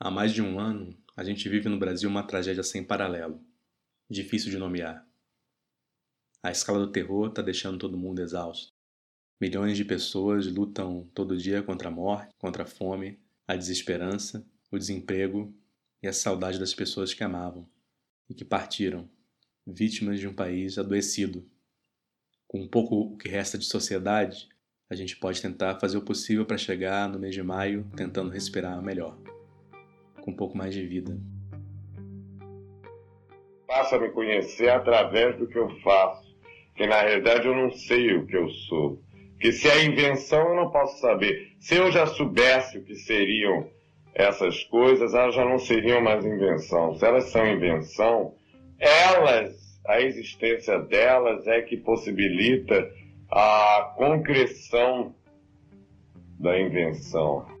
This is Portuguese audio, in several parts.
Há mais de um ano, a gente vive no Brasil uma tragédia sem paralelo, difícil de nomear. A escala do terror está deixando todo mundo exausto. Milhões de pessoas lutam todo dia contra a morte, contra a fome, a desesperança, o desemprego e a saudade das pessoas que amavam e que partiram, vítimas de um país adoecido. Com um pouco o que resta de sociedade, a gente pode tentar fazer o possível para chegar no mês de maio tentando respirar melhor com um pouco mais de vida. Passa a me conhecer através do que eu faço, que na realidade eu não sei o que eu sou. Que se é invenção eu não posso saber. Se eu já soubesse o que seriam essas coisas, elas já não seriam mais invenção. Se elas são invenção, elas, a existência delas é que possibilita a concreção da invenção.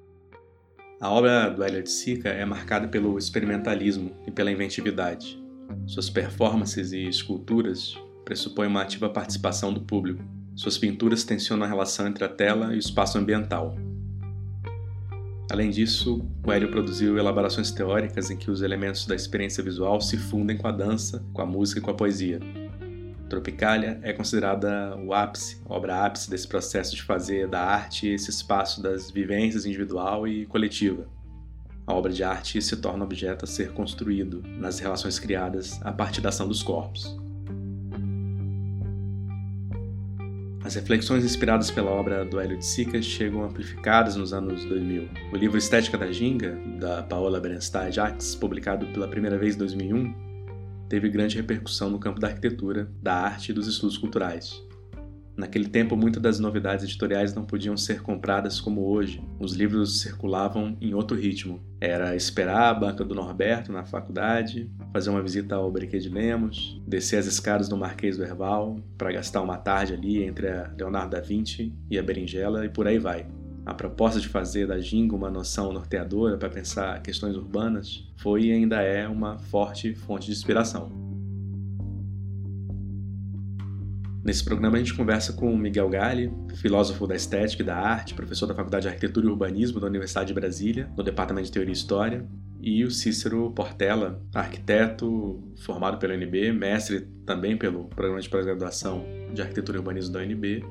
A obra do Elliot Sica é marcada pelo experimentalismo e pela inventividade. Suas performances e esculturas pressupõem uma ativa participação do público. Suas pinturas tensionam a relação entre a tela e o espaço ambiental. Além disso, o Hélio produziu elaborações teóricas em que os elementos da experiência visual se fundem com a dança, com a música e com a poesia. Tropicália é considerada o ápice, obra ápice desse processo de fazer da arte esse espaço das vivências individual e coletiva. A obra de arte se torna objeto a ser construído nas relações criadas a partir da ação dos corpos. As reflexões inspiradas pela obra do Hélio de Sica chegam amplificadas nos anos 2000. O livro Estética da Ginga, da Paola Berenstein Jacques, publicado pela primeira vez em 2001, teve grande repercussão no campo da arquitetura, da arte e dos estudos culturais. Naquele tempo, muitas das novidades editoriais não podiam ser compradas como hoje. Os livros circulavam em outro ritmo. Era esperar a banca do Norberto na faculdade, fazer uma visita ao Briquet de Lemos, descer as escadas do Marquês do Herval para gastar uma tarde ali entre a Leonardo da Vinci e a Berinjela e por aí vai. A proposta de fazer da Ginga uma noção norteadora para pensar questões urbanas foi e ainda é uma forte fonte de inspiração. Nesse programa a gente conversa com Miguel Galli, filósofo da estética e da arte, professor da Faculdade de Arquitetura e Urbanismo da Universidade de Brasília, no Departamento de Teoria e História, e o Cícero Portela, arquiteto formado pela UNB, mestre também pelo Programa de Pós-Graduação de Arquitetura e Urbanismo da UNB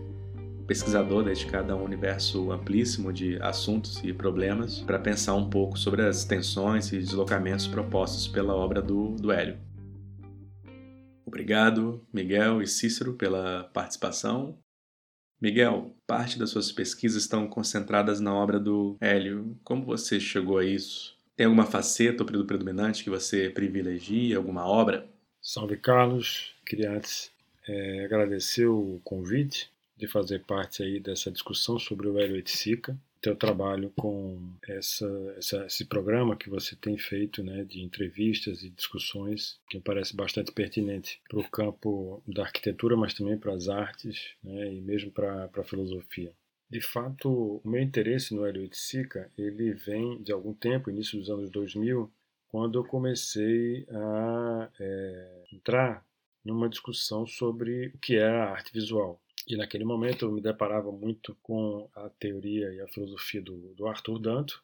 pesquisador dedicado a um universo amplíssimo de assuntos e problemas para pensar um pouco sobre as tensões e deslocamentos propostos pela obra do, do Hélio. Obrigado, Miguel e Cícero, pela participação. Miguel, parte das suas pesquisas estão concentradas na obra do Hélio. Como você chegou a isso? Tem alguma faceta ou período predominante que você privilegia, alguma obra? Salve, Carlos. Queria antes é, agradecer o convite de fazer parte aí dessa discussão sobre o Hélio Etzica, teu trabalho com essa, essa, esse programa que você tem feito, né, de entrevistas e discussões, que me parece bastante pertinente para o campo da arquitetura, mas também para as artes, né, e mesmo para a filosofia. De fato, o meu interesse no Hélio Etzica, ele vem de algum tempo, início dos anos 2000, quando eu comecei a é, entrar numa discussão sobre o que é a arte visual. E naquele momento eu me deparava muito com a teoria e a filosofia do, do Arthur Danto,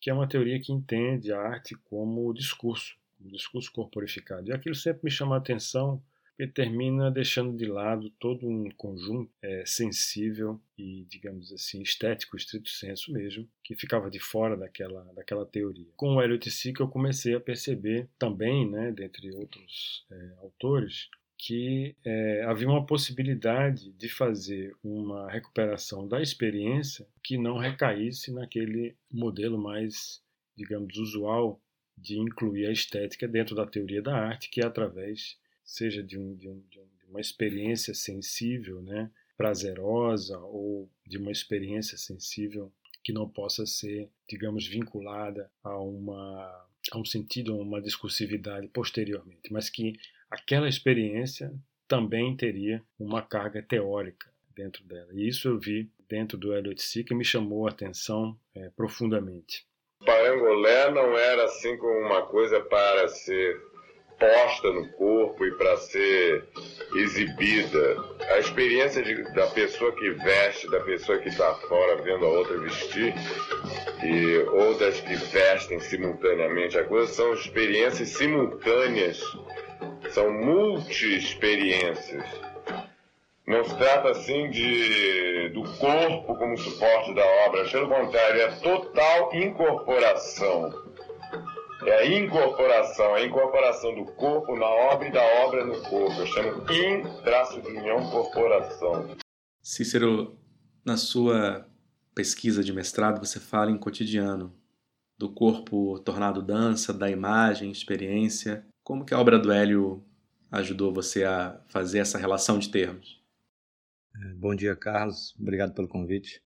que é uma teoria que entende a arte como discurso, um discurso corporificado. E aquilo sempre me chama a atenção, porque termina deixando de lado todo um conjunto é, sensível e, digamos assim, estético, estrito senso mesmo, que ficava de fora daquela, daquela teoria. Com o Elliot Sick eu comecei a perceber também, né, dentre outros é, autores, que é, havia uma possibilidade de fazer uma recuperação da experiência que não recaísse naquele modelo mais, digamos, usual de incluir a estética dentro da teoria da arte, que é através, seja de, um, de, um, de uma experiência sensível, né, prazerosa, ou de uma experiência sensível que não possa ser, digamos, vinculada a uma a um sentido, a uma discursividade posteriormente, mas que aquela experiência também teria uma carga teórica dentro dela. E isso eu vi dentro do Elliot C que me chamou a atenção é, profundamente. Parangolé não era assim como uma coisa para ser posta no corpo e para ser exibida. A experiência de, da pessoa que veste, da pessoa que está fora vendo a outra vestir, e, ou das que vestem simultaneamente a coisa, são experiências simultâneas, são multi-experiências. Não se trata assim de do corpo como suporte da obra, pelo contrário, é total incorporação é a incorporação, a incorporação do corpo na obra e da obra no corpo. Eu chamo in traço de união corporação. Cícero, na sua pesquisa de mestrado, você fala em cotidiano, do corpo tornado dança, da imagem, experiência. Como que a obra do Hélio ajudou você a fazer essa relação de termos? É, bom dia, Carlos. Obrigado pelo convite.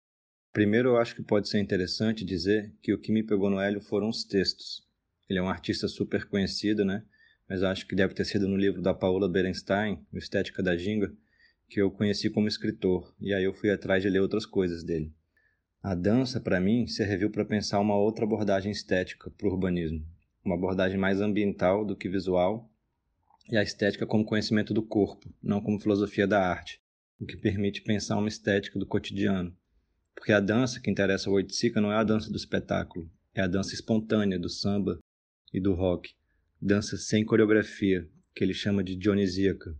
Primeiro, eu acho que pode ser interessante dizer que o que me pegou no Hélio foram os textos. Ele é um artista super conhecido, né? Mas acho que deve ter sido no livro da Paula Berenstein, O Estética da Ginga, que eu conheci como escritor, e aí eu fui atrás de ler outras coisas dele. A dança, para mim, serviu para pensar uma outra abordagem estética para o urbanismo, uma abordagem mais ambiental do que visual, e a estética como conhecimento do corpo, não como filosofia da arte, o que permite pensar uma estética do cotidiano. Porque a dança que interessa ao Oiticica não é a dança do espetáculo, é a dança espontânea do samba, e do rock, dança sem coreografia, que ele chama de dionisíaca.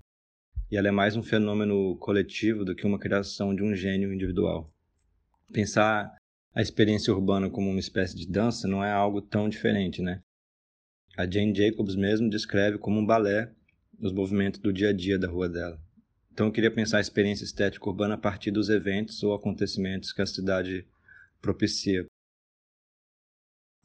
E ela é mais um fenômeno coletivo do que uma criação de um gênio individual. Pensar a experiência urbana como uma espécie de dança não é algo tão diferente, né? A Jane Jacobs mesmo descreve como um balé os movimentos do dia a dia da rua dela. Então eu queria pensar a experiência estética urbana a partir dos eventos ou acontecimentos que a cidade propicia.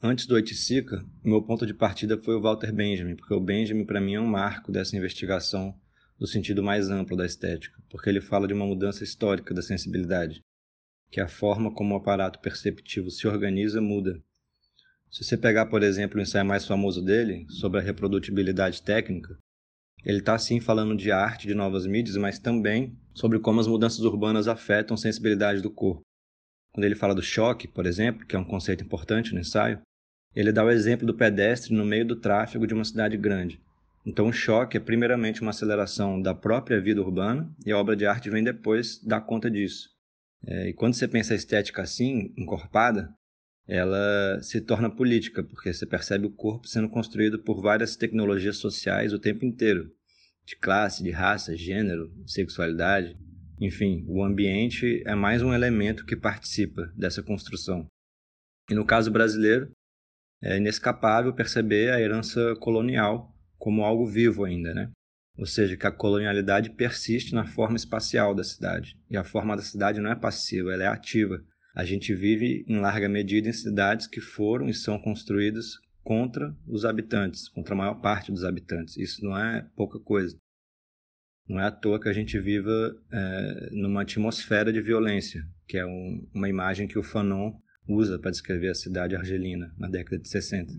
Antes do Oiticica, meu ponto de partida foi o Walter Benjamin, porque o Benjamin para mim é um marco dessa investigação no sentido mais amplo da estética, porque ele fala de uma mudança histórica da sensibilidade, que a forma como o aparato perceptivo se organiza muda. Se você pegar, por exemplo, o ensaio mais famoso dele, sobre a reprodutibilidade técnica, ele está sim falando de arte, de novas mídias, mas também sobre como as mudanças urbanas afetam a sensibilidade do corpo. Quando ele fala do choque, por exemplo, que é um conceito importante no ensaio, ele dá o exemplo do pedestre no meio do tráfego de uma cidade grande. Então, o choque é primeiramente uma aceleração da própria vida urbana e a obra de arte vem depois dar conta disso. É, e quando você pensa a estética assim, encorpada, ela se torna política, porque você percebe o corpo sendo construído por várias tecnologias sociais o tempo inteiro de classe, de raça, gênero, sexualidade. Enfim, o ambiente é mais um elemento que participa dessa construção. E no caso brasileiro, é inescapável perceber a herança colonial como algo vivo ainda, né? Ou seja, que a colonialidade persiste na forma espacial da cidade. E a forma da cidade não é passiva, ela é ativa. A gente vive em larga medida em cidades que foram e são construídas contra os habitantes, contra a maior parte dos habitantes. Isso não é pouca coisa. Não é à toa que a gente viva é, numa atmosfera de violência, que é um, uma imagem que o Fanon usa para descrever a cidade argelina na década de 60.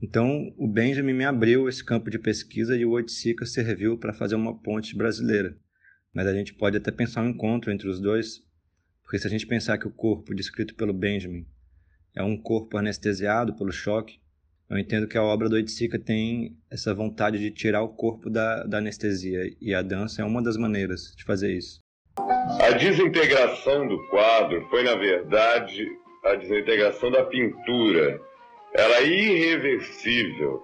Então, o Benjamin me abriu esse campo de pesquisa e o Oiticica serviu para fazer uma ponte brasileira. Mas a gente pode até pensar um encontro entre os dois, porque se a gente pensar que o corpo descrito pelo Benjamin é um corpo anestesiado pelo choque, eu entendo que a obra do Oiticica tem essa vontade de tirar o corpo da, da anestesia, e a dança é uma das maneiras de fazer isso. A desintegração do quadro foi, na verdade, a desintegração da pintura. Ela é irreversível.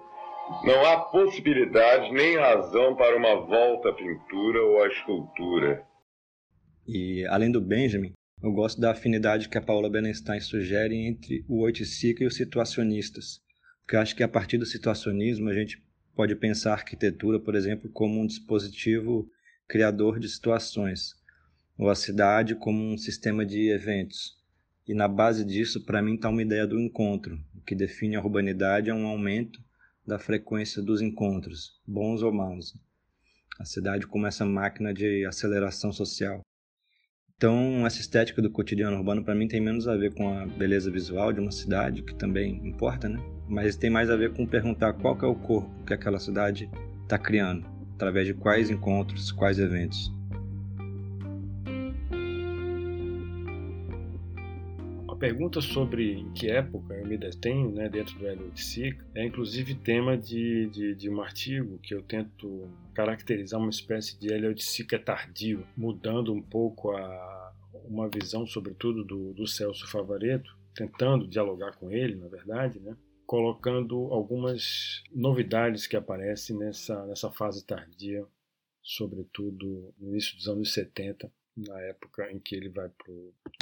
Não há possibilidade nem razão para uma volta à pintura ou à escultura. E, além do Benjamin, eu gosto da afinidade que a Paula Benenstein sugere entre o oiticica e os situacionistas. Porque acho que a partir do situacionismo a gente pode pensar a arquitetura, por exemplo, como um dispositivo criador de situações, ou a cidade como um sistema de eventos. E na base disso, para mim, está uma ideia do encontro. O que define a urbanidade é um aumento da frequência dos encontros, bons ou maus. A cidade como essa máquina de aceleração social. Então, essa estética do cotidiano urbano, para mim, tem menos a ver com a beleza visual de uma cidade, que também importa, né? Mas tem mais a ver com perguntar qual é o corpo que aquela cidade está criando, através de quais encontros, quais eventos. Pergunta sobre em que época eu me detenho né, dentro do Hélio de Sica é inclusive tema de, de, de, um artigo que eu tento caracterizar uma espécie de Hélio de Sica tardio, mudando um pouco a, uma visão, sobretudo, do, do Celso Favareto, tentando dialogar com ele, na verdade, né? colocando algumas novidades que aparecem nessa, nessa fase tardia, sobretudo no início dos anos 70, na época em que ele vai para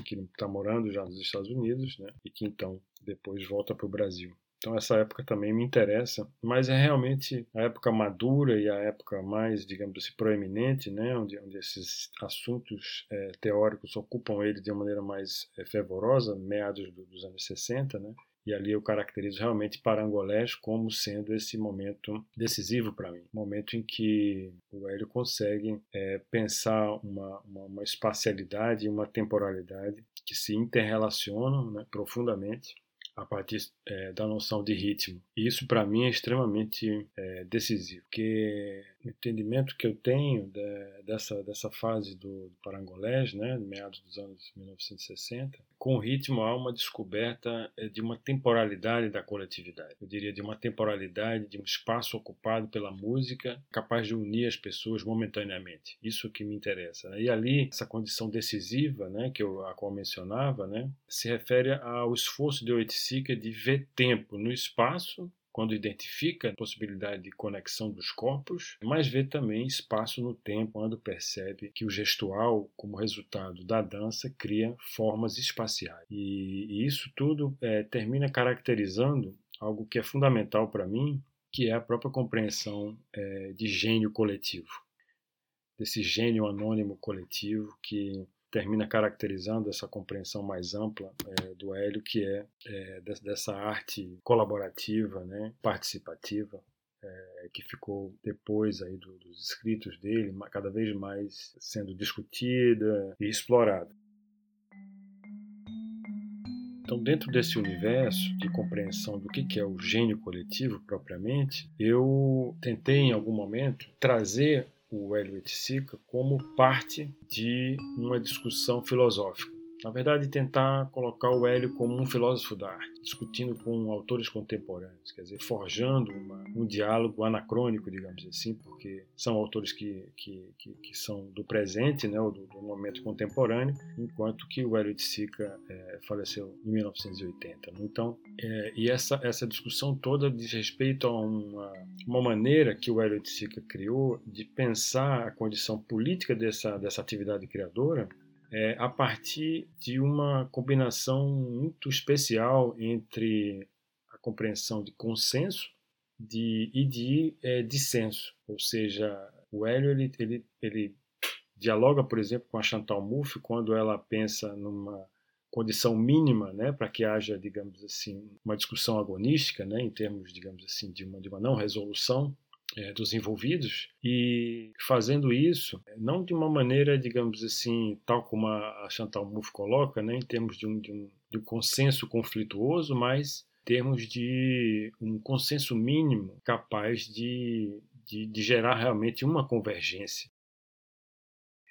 que ele está morando já nos Estados Unidos, né? E que então depois volta para o Brasil. Então essa época também me interessa, mas é realmente a época madura e a época mais, digamos assim, proeminente, né, onde, onde esses assuntos é, teóricos ocupam ele de uma maneira mais é, fervorosa, meados do, dos anos 60, né, e ali eu caracterizo realmente Parangolés como sendo esse momento decisivo para mim. Momento em que o Hélio consegue é, pensar uma, uma, uma espacialidade e uma temporalidade que se interrelacionam né, profundamente a partir é, da noção de ritmo. E isso para mim é extremamente é, decisivo, porque o entendimento que eu tenho de, dessa, dessa fase do, do parangolés, né, meados dos anos 1960, com o ritmo há uma descoberta é, de uma temporalidade da coletividade. Eu diria de uma temporalidade, de um espaço ocupado pela música, capaz de unir as pessoas momentaneamente. Isso que me interessa. Né? E ali, essa condição decisiva, né, que eu a qual mencionava, né, se refere ao esforço de Oiticica de ver tempo no espaço quando identifica a possibilidade de conexão dos corpos, mas vê também espaço no tempo quando percebe que o gestual, como resultado da dança, cria formas espaciais. E, e isso tudo é, termina caracterizando algo que é fundamental para mim, que é a própria compreensão é, de gênio coletivo, desse gênio anônimo coletivo que termina caracterizando essa compreensão mais ampla é, do Hélio, que é, é, dessa arte colaborativa, né, participativa, é, que ficou depois aí do, dos escritos dele, cada vez mais sendo discutida e explorada. Então, dentro desse universo de compreensão do que é o gênio coletivo propriamente, eu tentei em algum momento trazer o Hélio Sica como parte de uma discussão filosófica. Na verdade, tentar colocar o Hélio como um filósofo da arte, discutindo com autores contemporâneos, quer dizer, forjando uma, um diálogo anacrônico, digamos assim, porque são autores que, que, que, que são do presente, né, ou do, do, momento contemporâneo, enquanto que o Hélio de Sica é, faleceu em 1980. Então, é, e essa, essa discussão toda diz respeito a uma, uma maneira que o Hélio de Sica criou de pensar a condição política dessa, dessa atividade criadora é, a partir de uma combinação muito especial entre a compreensão de consenso de, e de é, dissenso. Ou seja, o Hélio ele, ele, ele dialoga, por exemplo, com a Chantal Mouffe quando ela pensa numa condição mínima, né, para que haja, digamos assim, uma discussão agonística, né, em termos, digamos assim, de uma, de uma não resolução é, dos envolvidos e fazendo isso não de uma maneira digamos assim tal como a Chantal Mouffe coloca né em termos de um, de um, de um consenso conflituoso mas em termos de um consenso mínimo capaz de, de, de gerar realmente uma convergência.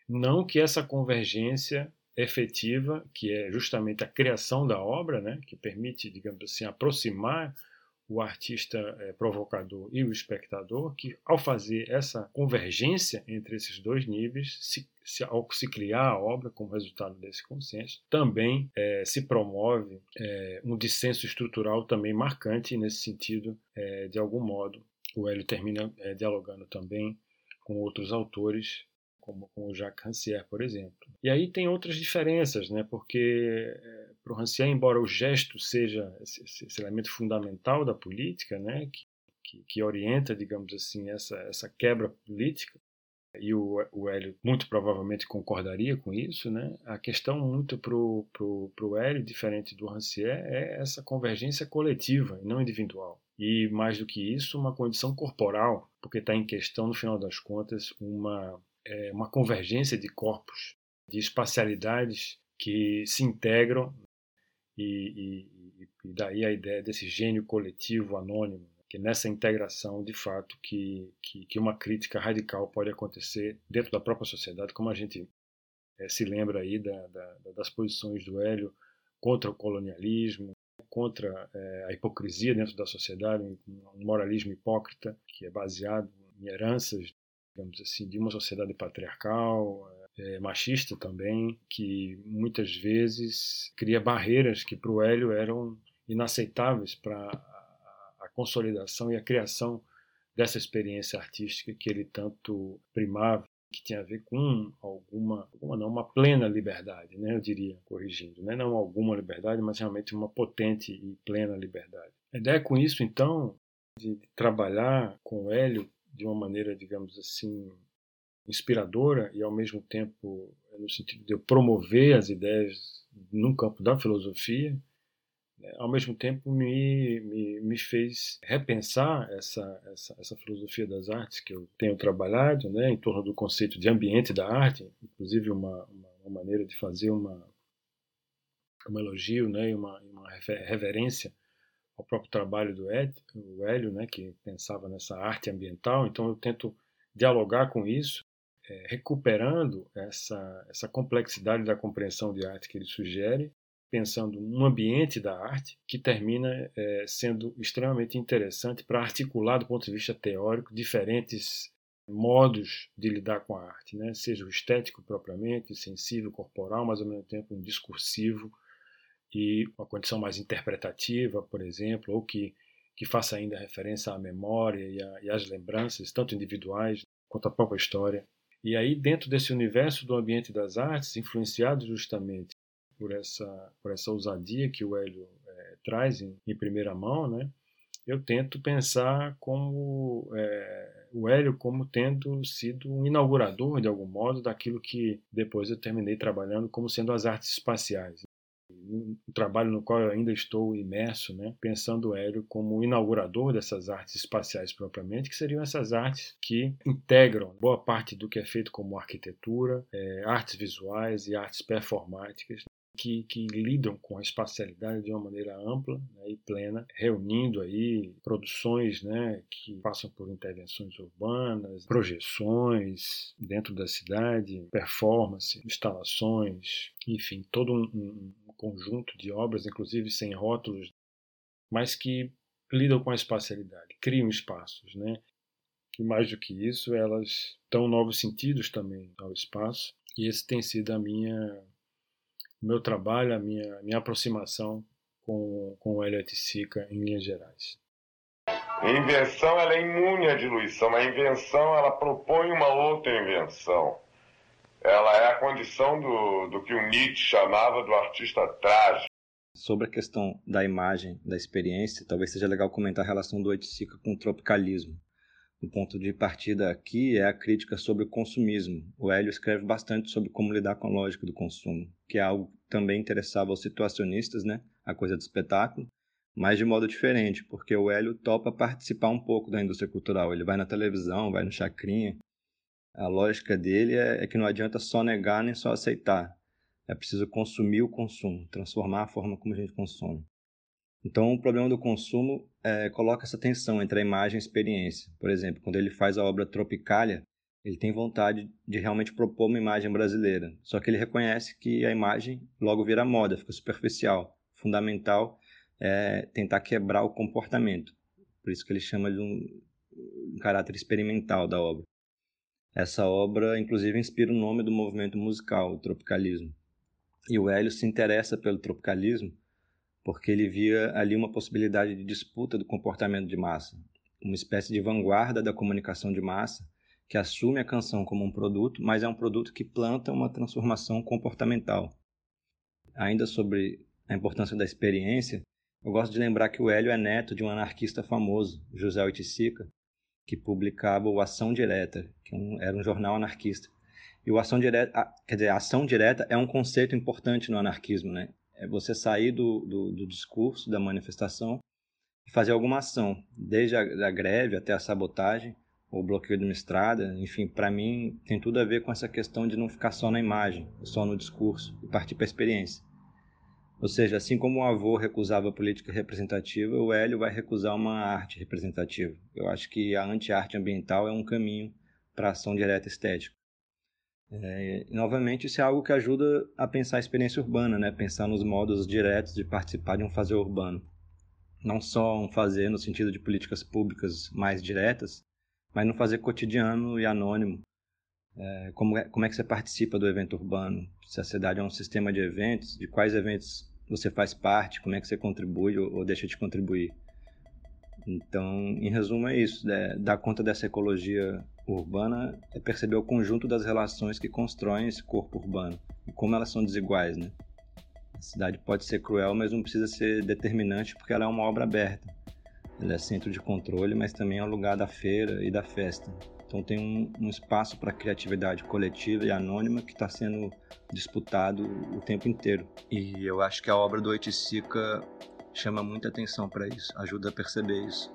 Não que essa convergência efetiva que é justamente a criação da obra né que permite digamos assim aproximar o artista é, provocador e o espectador, que ao fazer essa convergência entre esses dois níveis, se, se, ao se criar a obra como resultado desse consenso, também é, se promove é, um dissenso estrutural também marcante nesse sentido, de algum modo. O Hélio termina dialogando também com outros autores como, como o Jacques Rancière, por exemplo. E aí tem outras diferenças, né? porque é, para o Rancière, embora o gesto seja esse, esse, elemento fundamental da política, né? que, que, que, orienta, digamos assim, essa, essa quebra política, e o, o Hélio muito provavelmente concordaria com isso, né? a questão muito para o Hélio, diferente do Rancière, é essa convergência coletiva e não individual. E mais do que isso, uma condição corporal, porque está em questão, no final das contas, uma é uma convergência de corpos, de espacialidades que se integram e, e, e daí a ideia desse gênio coletivo anônimo, que nessa integração, de fato, que, que, que, uma crítica radical pode acontecer dentro da própria sociedade, como a gente é, se lembra aí da, da, das posições do Hélio contra o colonialismo, contra é, a hipocrisia dentro da sociedade, um moralismo hipócrita que é baseado em heranças, digamos assim, de uma sociedade patriarcal, é, machista também, que muitas vezes cria barreiras que para o Hélio eram inaceitáveis para a, a consolidação e a criação dessa experiência artística que ele tanto primava que tinha a ver com alguma, alguma não, uma plena liberdade, né, eu diria, corrigindo, né, não alguma liberdade, mas realmente uma potente e plena liberdade. A ideia com isso, então, de trabalhar com o Hélio de uma maneira, digamos assim, inspiradora e ao mesmo tempo no sentido de eu promover as ideias no campo da filosofia, né, ao mesmo tempo me, me, me fez repensar essa, essa, essa, filosofia das artes que eu tenho trabalhado né, em torno do conceito de ambiente da arte, inclusive uma, uma, uma maneira de fazer uma, um elogio né, e uma, uma reverência ao próprio trabalho do Ed, o Hélio, né, que pensava nessa arte ambiental. Então eu tento dialogar com isso, é, recuperando essa, essa complexidade da compreensão de arte que ele sugere, pensando num ambiente da arte que termina é, sendo extremamente interessante para articular, do ponto de vista teórico, diferentes modos de lidar com a arte, né? seja o estético propriamente, sensível, corporal, mas ao mesmo tempo um discursivo e uma condição mais interpretativa, por exemplo, ou que, que faça ainda referência à memória e, a, e às lembranças, tanto individuais quanto à própria história. E aí, dentro desse universo do ambiente das artes, influenciado justamente por essa, por essa ousadia que o Hélio é, traz em, em, primeira mão, né? eu tento pensar como é, o Hélio como tendo sido um inaugurador, de algum modo, daquilo que depois eu terminei trabalhando como sendo as artes espaciais. Um trabalho no qual eu ainda estou imerso, né? pensando o Hélio como inaugurador dessas artes espaciais propriamente, que seriam essas artes que integram boa parte do que é feito como arquitetura, é, artes visuais e artes performáticas que, que, lidam com a espacialidade de uma maneira ampla né, e plena, reunindo aí produções né, que passam por intervenções urbanas, projeções dentro da cidade, performance, instalações, enfim, todo um, um conjunto de obras, inclusive sem rótulos, mas que lidam com a espacialidade, criam espaços, né? E mais do que isso, elas dão novos sentidos também ao espaço. E esse tem sido a minha meu trabalho, a minha, minha aproximação com, com o Elliot Sica em linhas gerais. A invenção ela é imune à diluição, a invenção ela propõe uma outra invenção. Ela é a condição do, do que o Nietzsche chamava do artista trágico. Sobre a questão da imagem, da experiência, talvez seja legal comentar a relação do Oiticica com o tropicalismo. O ponto de partida aqui é a crítica sobre o consumismo. O Hélio escreve bastante sobre como lidar com a lógica do consumo, que é algo que também interessava aos situacionistas, né? a coisa do espetáculo, mas de modo diferente, porque o Hélio topa participar um pouco da indústria cultural. Ele vai na televisão, vai no chacrinha. A lógica dele é, é que não adianta só negar nem só aceitar. É preciso consumir o consumo, transformar a forma como a gente consome. Então, o problema do consumo é, coloca essa tensão entre a imagem e a experiência. Por exemplo, quando ele faz a obra Tropicália, ele tem vontade de realmente propor uma imagem brasileira. Só que ele reconhece que a imagem logo vira moda, fica superficial. Fundamental é tentar quebrar o comportamento. Por isso que ele chama de um, um caráter experimental da obra. Essa obra, inclusive, inspira o nome do movimento musical, o tropicalismo. E o Hélio se interessa pelo tropicalismo porque ele via ali uma possibilidade de disputa do comportamento de massa, uma espécie de vanguarda da comunicação de massa que assume a canção como um produto, mas é um produto que planta uma transformação comportamental. Ainda sobre a importância da experiência, eu gosto de lembrar que o Hélio é neto de um anarquista famoso, José Oiticica, que publicava o Ação Direta, que é era um jornal anarquista. E o ação direta, quer dizer, a ação direta é um conceito importante no anarquismo, né? é você sair do, do, do discurso, da manifestação e fazer alguma ação, desde a, a greve até a sabotagem, ou bloqueio de uma estrada, enfim, para mim tem tudo a ver com essa questão de não ficar só na imagem, só no discurso e partir para a experiência. Ou seja, assim como o avô recusava a política representativa, o Hélio vai recusar uma arte representativa. Eu acho que a anti-arte ambiental é um caminho para a ação direta estética. É, e, novamente, isso é algo que ajuda a pensar a experiência urbana, né? pensar nos modos diretos de participar de um fazer urbano. Não só um fazer no sentido de políticas públicas mais diretas, mas no fazer cotidiano e anônimo. É, como, é, como é que você participa do evento urbano? Se a cidade é um sistema de eventos, de quais eventos você faz parte, como é que você contribui ou, ou deixa de contribuir. Então, em resumo, é isso. É, dar conta dessa ecologia urbana é perceber o conjunto das relações que constroem esse corpo urbano e como elas são desiguais, né? A cidade pode ser cruel, mas não precisa ser determinante porque ela é uma obra aberta. Ela é centro de controle, mas também é o lugar da feira e da festa. Então tem um, um espaço para criatividade coletiva e anônima que está sendo disputado o tempo inteiro. E eu acho que a obra do Oiticica chama muita atenção para isso, ajuda a perceber isso.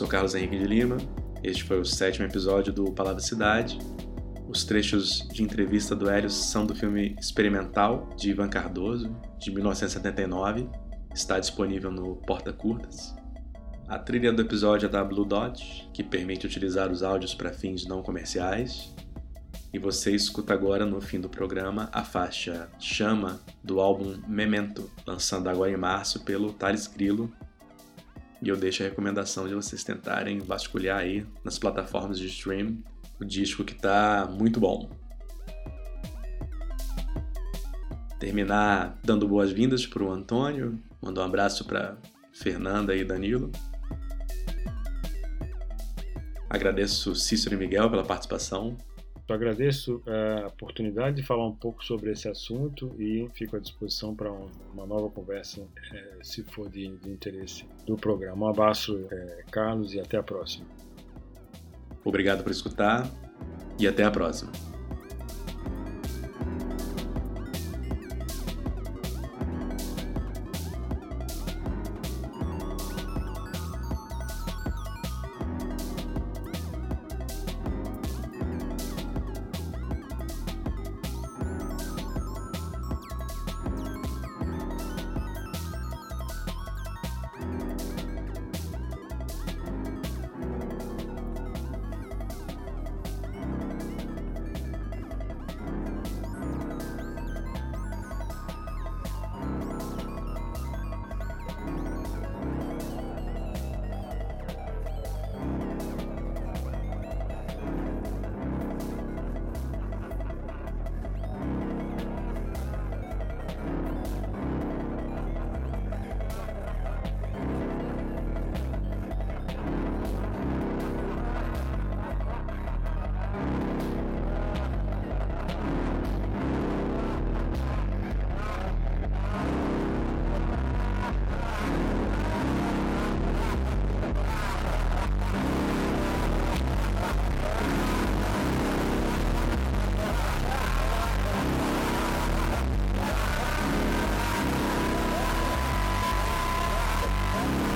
Sou Carlos Henrique de Lima. Este foi o sétimo episódio do Palavra Cidade. Os trechos de entrevista do Hélio são do filme Experimental, de Ivan Cardoso, de 1979. Está disponível no Porta Curtas. A trilha do episódio é da Blue Dot, que permite utilizar os áudios para fins não comerciais. E você escuta agora, no fim do programa, a faixa Chama do álbum Memento, lançando agora em março pelo Thales Grilo, e eu deixo a recomendação de vocês tentarem vasculhar aí nas plataformas de stream o disco que tá muito bom. Terminar dando boas-vindas para o Antônio, mandar um abraço para Fernanda e Danilo. Agradeço Cícero e Miguel pela participação. Eu agradeço a oportunidade de falar um pouco sobre esse assunto e fico à disposição para uma nova conversa, é, se for de, interesse do programa. Um abraço, é, Carlos, e até a próxima. Obrigado por escutar e até a próxima.